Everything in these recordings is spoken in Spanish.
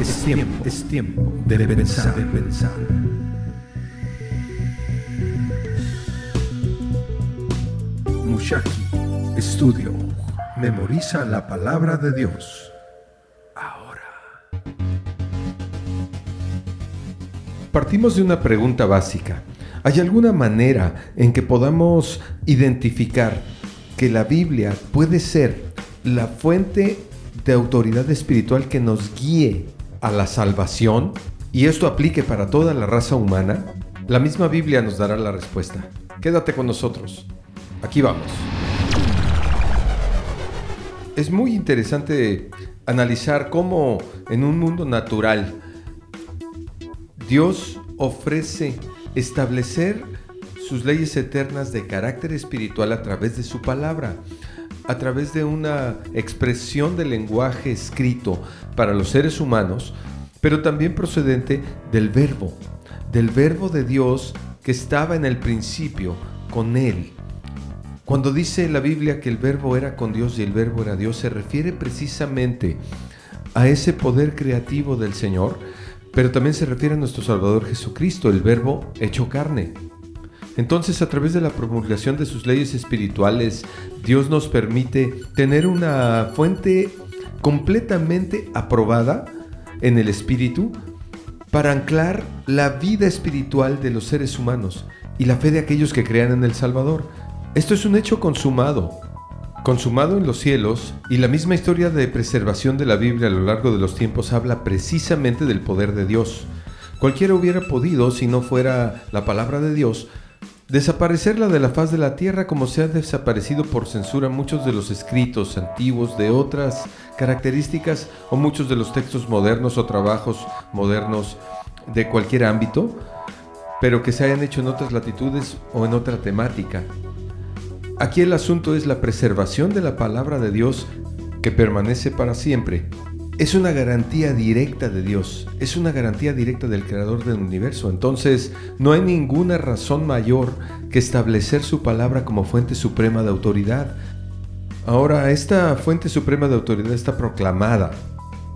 Es tiempo, es tiempo de pensar, de pensar. Mushaki Estudio. Memoriza la palabra de Dios. Ahora. Partimos de una pregunta básica. ¿Hay alguna manera en que podamos identificar que la Biblia puede ser la fuente de autoridad espiritual que nos guíe a la salvación y esto aplique para toda la raza humana? La misma Biblia nos dará la respuesta. Quédate con nosotros. Aquí vamos. Es muy interesante analizar cómo en un mundo natural Dios ofrece establecer sus leyes eternas de carácter espiritual a través de su palabra, a través de una expresión de lenguaje escrito para los seres humanos, pero también procedente del verbo, del verbo de Dios que estaba en el principio con Él. Cuando dice la Biblia que el verbo era con Dios y el verbo era Dios, se refiere precisamente a ese poder creativo del Señor, pero también se refiere a nuestro Salvador Jesucristo, el verbo hecho carne. Entonces, a través de la promulgación de sus leyes espirituales, Dios nos permite tener una fuente completamente aprobada en el Espíritu para anclar la vida espiritual de los seres humanos y la fe de aquellos que crean en el Salvador. Esto es un hecho consumado, consumado en los cielos, y la misma historia de preservación de la Biblia a lo largo de los tiempos habla precisamente del poder de Dios. Cualquiera hubiera podido, si no fuera la palabra de Dios, desaparecerla de la faz de la tierra como se ha desaparecido por censura muchos de los escritos antiguos de otras características o muchos de los textos modernos o trabajos modernos de cualquier ámbito, pero que se hayan hecho en otras latitudes o en otra temática. Aquí el asunto es la preservación de la palabra de Dios que permanece para siempre. Es una garantía directa de Dios, es una garantía directa del Creador del universo. Entonces, no hay ninguna razón mayor que establecer su palabra como fuente suprema de autoridad. Ahora, esta fuente suprema de autoridad está proclamada.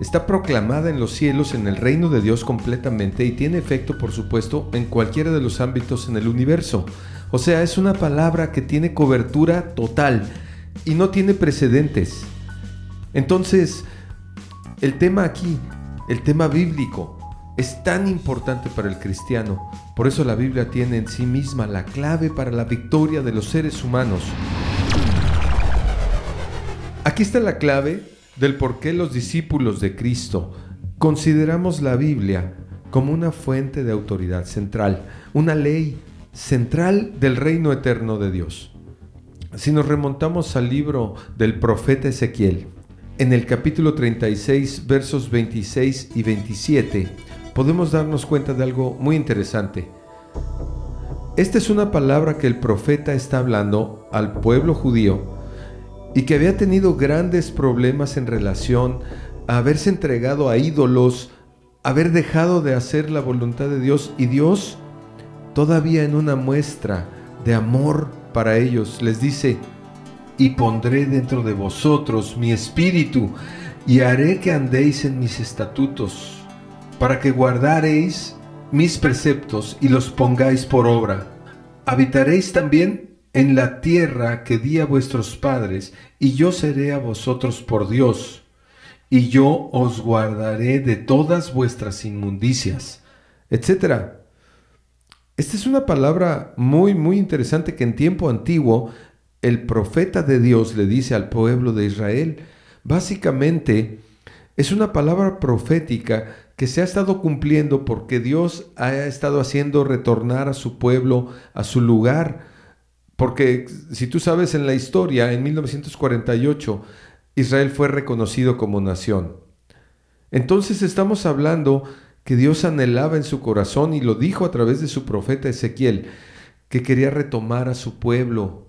Está proclamada en los cielos, en el reino de Dios completamente y tiene efecto, por supuesto, en cualquiera de los ámbitos en el universo. O sea, es una palabra que tiene cobertura total y no tiene precedentes. Entonces, el tema aquí, el tema bíblico, es tan importante para el cristiano. Por eso la Biblia tiene en sí misma la clave para la victoria de los seres humanos. Aquí está la clave del por qué los discípulos de Cristo consideramos la Biblia como una fuente de autoridad central, una ley central del reino eterno de Dios. Si nos remontamos al libro del profeta Ezequiel, en el capítulo 36, versos 26 y 27, podemos darnos cuenta de algo muy interesante. Esta es una palabra que el profeta está hablando al pueblo judío y que había tenido grandes problemas en relación a haberse entregado a ídolos, haber dejado de hacer la voluntad de Dios y Dios todavía en una muestra de amor para ellos, les dice, y pondré dentro de vosotros mi espíritu, y haré que andéis en mis estatutos, para que guardaréis mis preceptos y los pongáis por obra. Habitaréis también en la tierra que di a vuestros padres, y yo seré a vosotros por Dios, y yo os guardaré de todas vuestras inmundicias, etcétera. Esta es una palabra muy, muy interesante que en tiempo antiguo el profeta de Dios le dice al pueblo de Israel. Básicamente es una palabra profética que se ha estado cumpliendo porque Dios ha estado haciendo retornar a su pueblo a su lugar. Porque si tú sabes en la historia, en 1948, Israel fue reconocido como nación. Entonces estamos hablando que Dios anhelaba en su corazón y lo dijo a través de su profeta Ezequiel, que quería retomar a su pueblo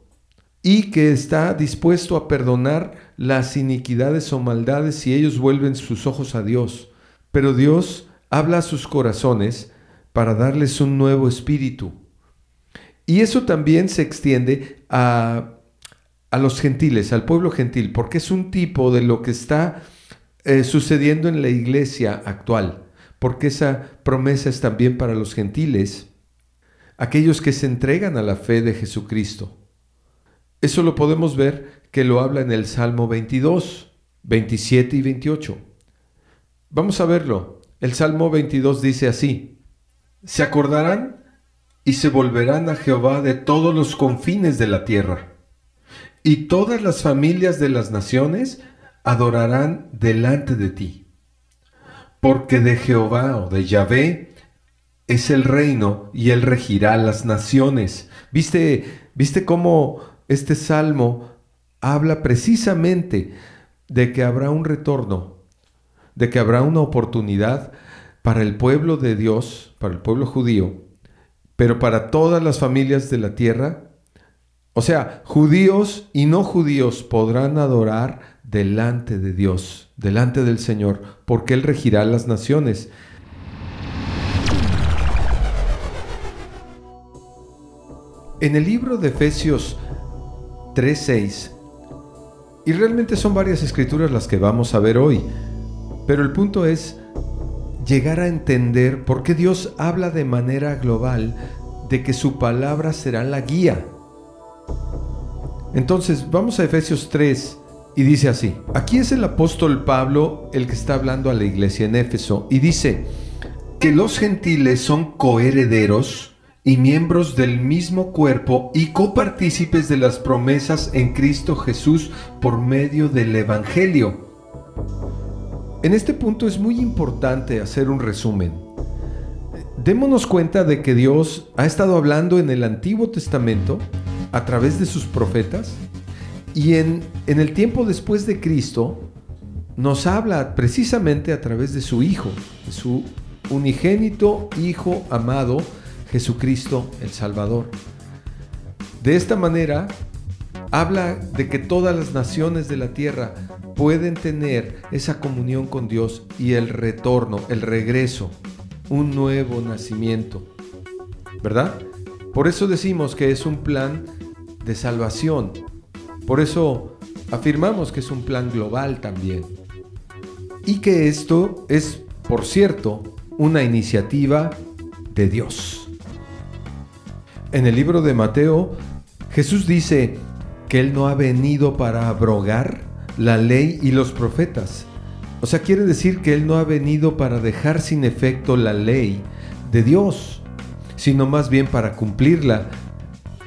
y que está dispuesto a perdonar las iniquidades o maldades si ellos vuelven sus ojos a Dios. Pero Dios habla a sus corazones para darles un nuevo espíritu. Y eso también se extiende a, a los gentiles, al pueblo gentil, porque es un tipo de lo que está eh, sucediendo en la iglesia actual, porque esa promesa es también para los gentiles, aquellos que se entregan a la fe de Jesucristo. Eso lo podemos ver que lo habla en el Salmo 22, 27 y 28. Vamos a verlo. El Salmo 22 dice así, se acordarán y se volverán a Jehová de todos los confines de la tierra, y todas las familias de las naciones adorarán delante de ti. Porque de Jehová o de Yahvé es el reino y él regirá las naciones. ¿Viste, viste cómo este salmo habla precisamente de que habrá un retorno, de que habrá una oportunidad para el pueblo de Dios, para el pueblo judío, pero para todas las familias de la tierra. O sea, judíos y no judíos podrán adorar delante de Dios, delante del Señor, porque Él regirá las naciones. En el libro de Efesios 3.6, y realmente son varias escrituras las que vamos a ver hoy, pero el punto es llegar a entender por qué Dios habla de manera global de que su palabra será la guía. Entonces, vamos a Efesios 3 y dice así, aquí es el apóstol Pablo el que está hablando a la iglesia en Éfeso y dice que los gentiles son coherederos y miembros del mismo cuerpo y copartícipes de las promesas en Cristo Jesús por medio del Evangelio. En este punto es muy importante hacer un resumen. Démonos cuenta de que Dios ha estado hablando en el Antiguo Testamento a través de sus profetas y en, en el tiempo después de Cristo nos habla precisamente a través de su Hijo, su unigénito Hijo amado, Jesucristo el Salvador. De esta manera, habla de que todas las naciones de la tierra pueden tener esa comunión con Dios y el retorno, el regreso, un nuevo nacimiento. ¿Verdad? Por eso decimos que es un plan de salvación. Por eso afirmamos que es un plan global también. Y que esto es, por cierto, una iniciativa de Dios. En el libro de Mateo, Jesús dice que Él no ha venido para abrogar la ley y los profetas. O sea, quiere decir que Él no ha venido para dejar sin efecto la ley de Dios, sino más bien para cumplirla,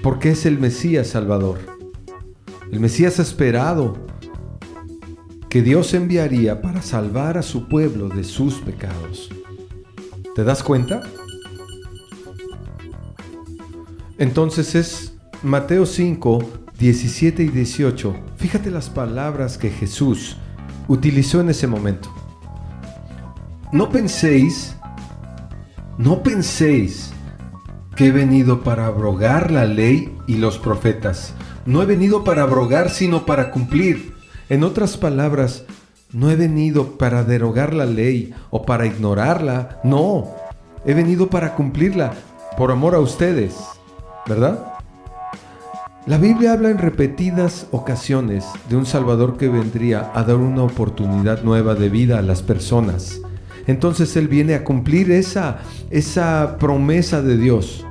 porque es el Mesías Salvador. El Mesías esperado que Dios enviaría para salvar a su pueblo de sus pecados. ¿Te das cuenta? Entonces es Mateo 5, 17 y 18. Fíjate las palabras que Jesús utilizó en ese momento. No penséis, no penséis que he venido para abrogar la ley y los profetas. No he venido para abrogar, sino para cumplir. En otras palabras, no he venido para derogar la ley o para ignorarla. No, he venido para cumplirla por amor a ustedes. ¿Verdad? La Biblia habla en repetidas ocasiones de un Salvador que vendría a dar una oportunidad nueva de vida a las personas. Entonces Él viene a cumplir esa, esa promesa de Dios.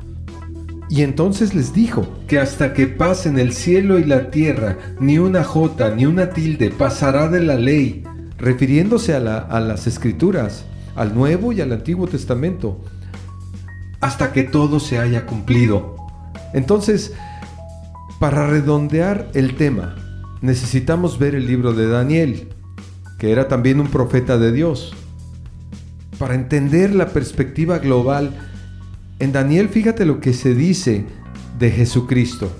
Y entonces les dijo que hasta que pasen el cielo y la tierra, ni una jota ni una tilde pasará de la ley, refiriéndose a, a las escrituras, al Nuevo y al Antiguo Testamento, hasta que todo se haya cumplido. Entonces, para redondear el tema, necesitamos ver el libro de Daniel, que era también un profeta de Dios. Para entender la perspectiva global, en Daniel fíjate lo que se dice de Jesucristo.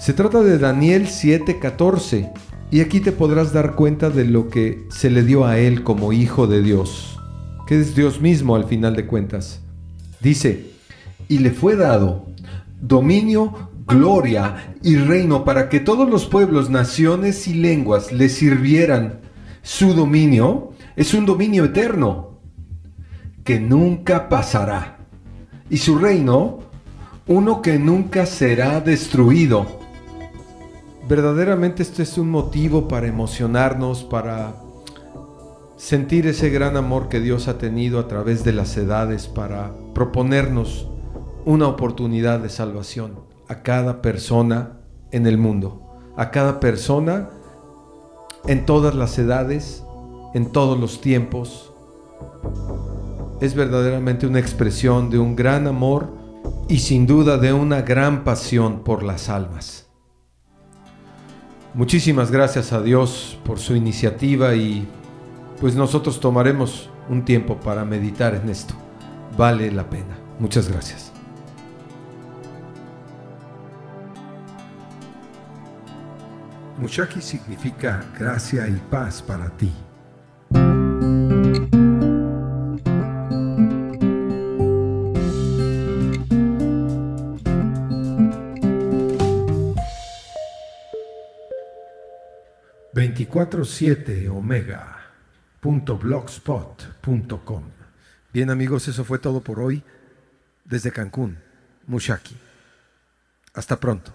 Se trata de Daniel 7:14 y aquí te podrás dar cuenta de lo que se le dio a él como hijo de Dios, que es Dios mismo al final de cuentas. Dice, y le fue dado dominio, gloria y reino para que todos los pueblos, naciones y lenguas le sirvieran. Su dominio es un dominio eterno que nunca pasará. Y su reino, uno que nunca será destruido. Verdaderamente este es un motivo para emocionarnos, para sentir ese gran amor que Dios ha tenido a través de las edades para proponernos una oportunidad de salvación a cada persona en el mundo, a cada persona en todas las edades, en todos los tiempos. Es verdaderamente una expresión de un gran amor y sin duda de una gran pasión por las almas. Muchísimas gracias a Dios por su iniciativa y pues nosotros tomaremos un tiempo para meditar en esto. Vale la pena. Muchas gracias. Mushaki significa gracia y paz para ti. ...24-7 omega.blogspot.com Bien amigos, eso fue todo por hoy desde Cancún, Mushaki. Hasta pronto.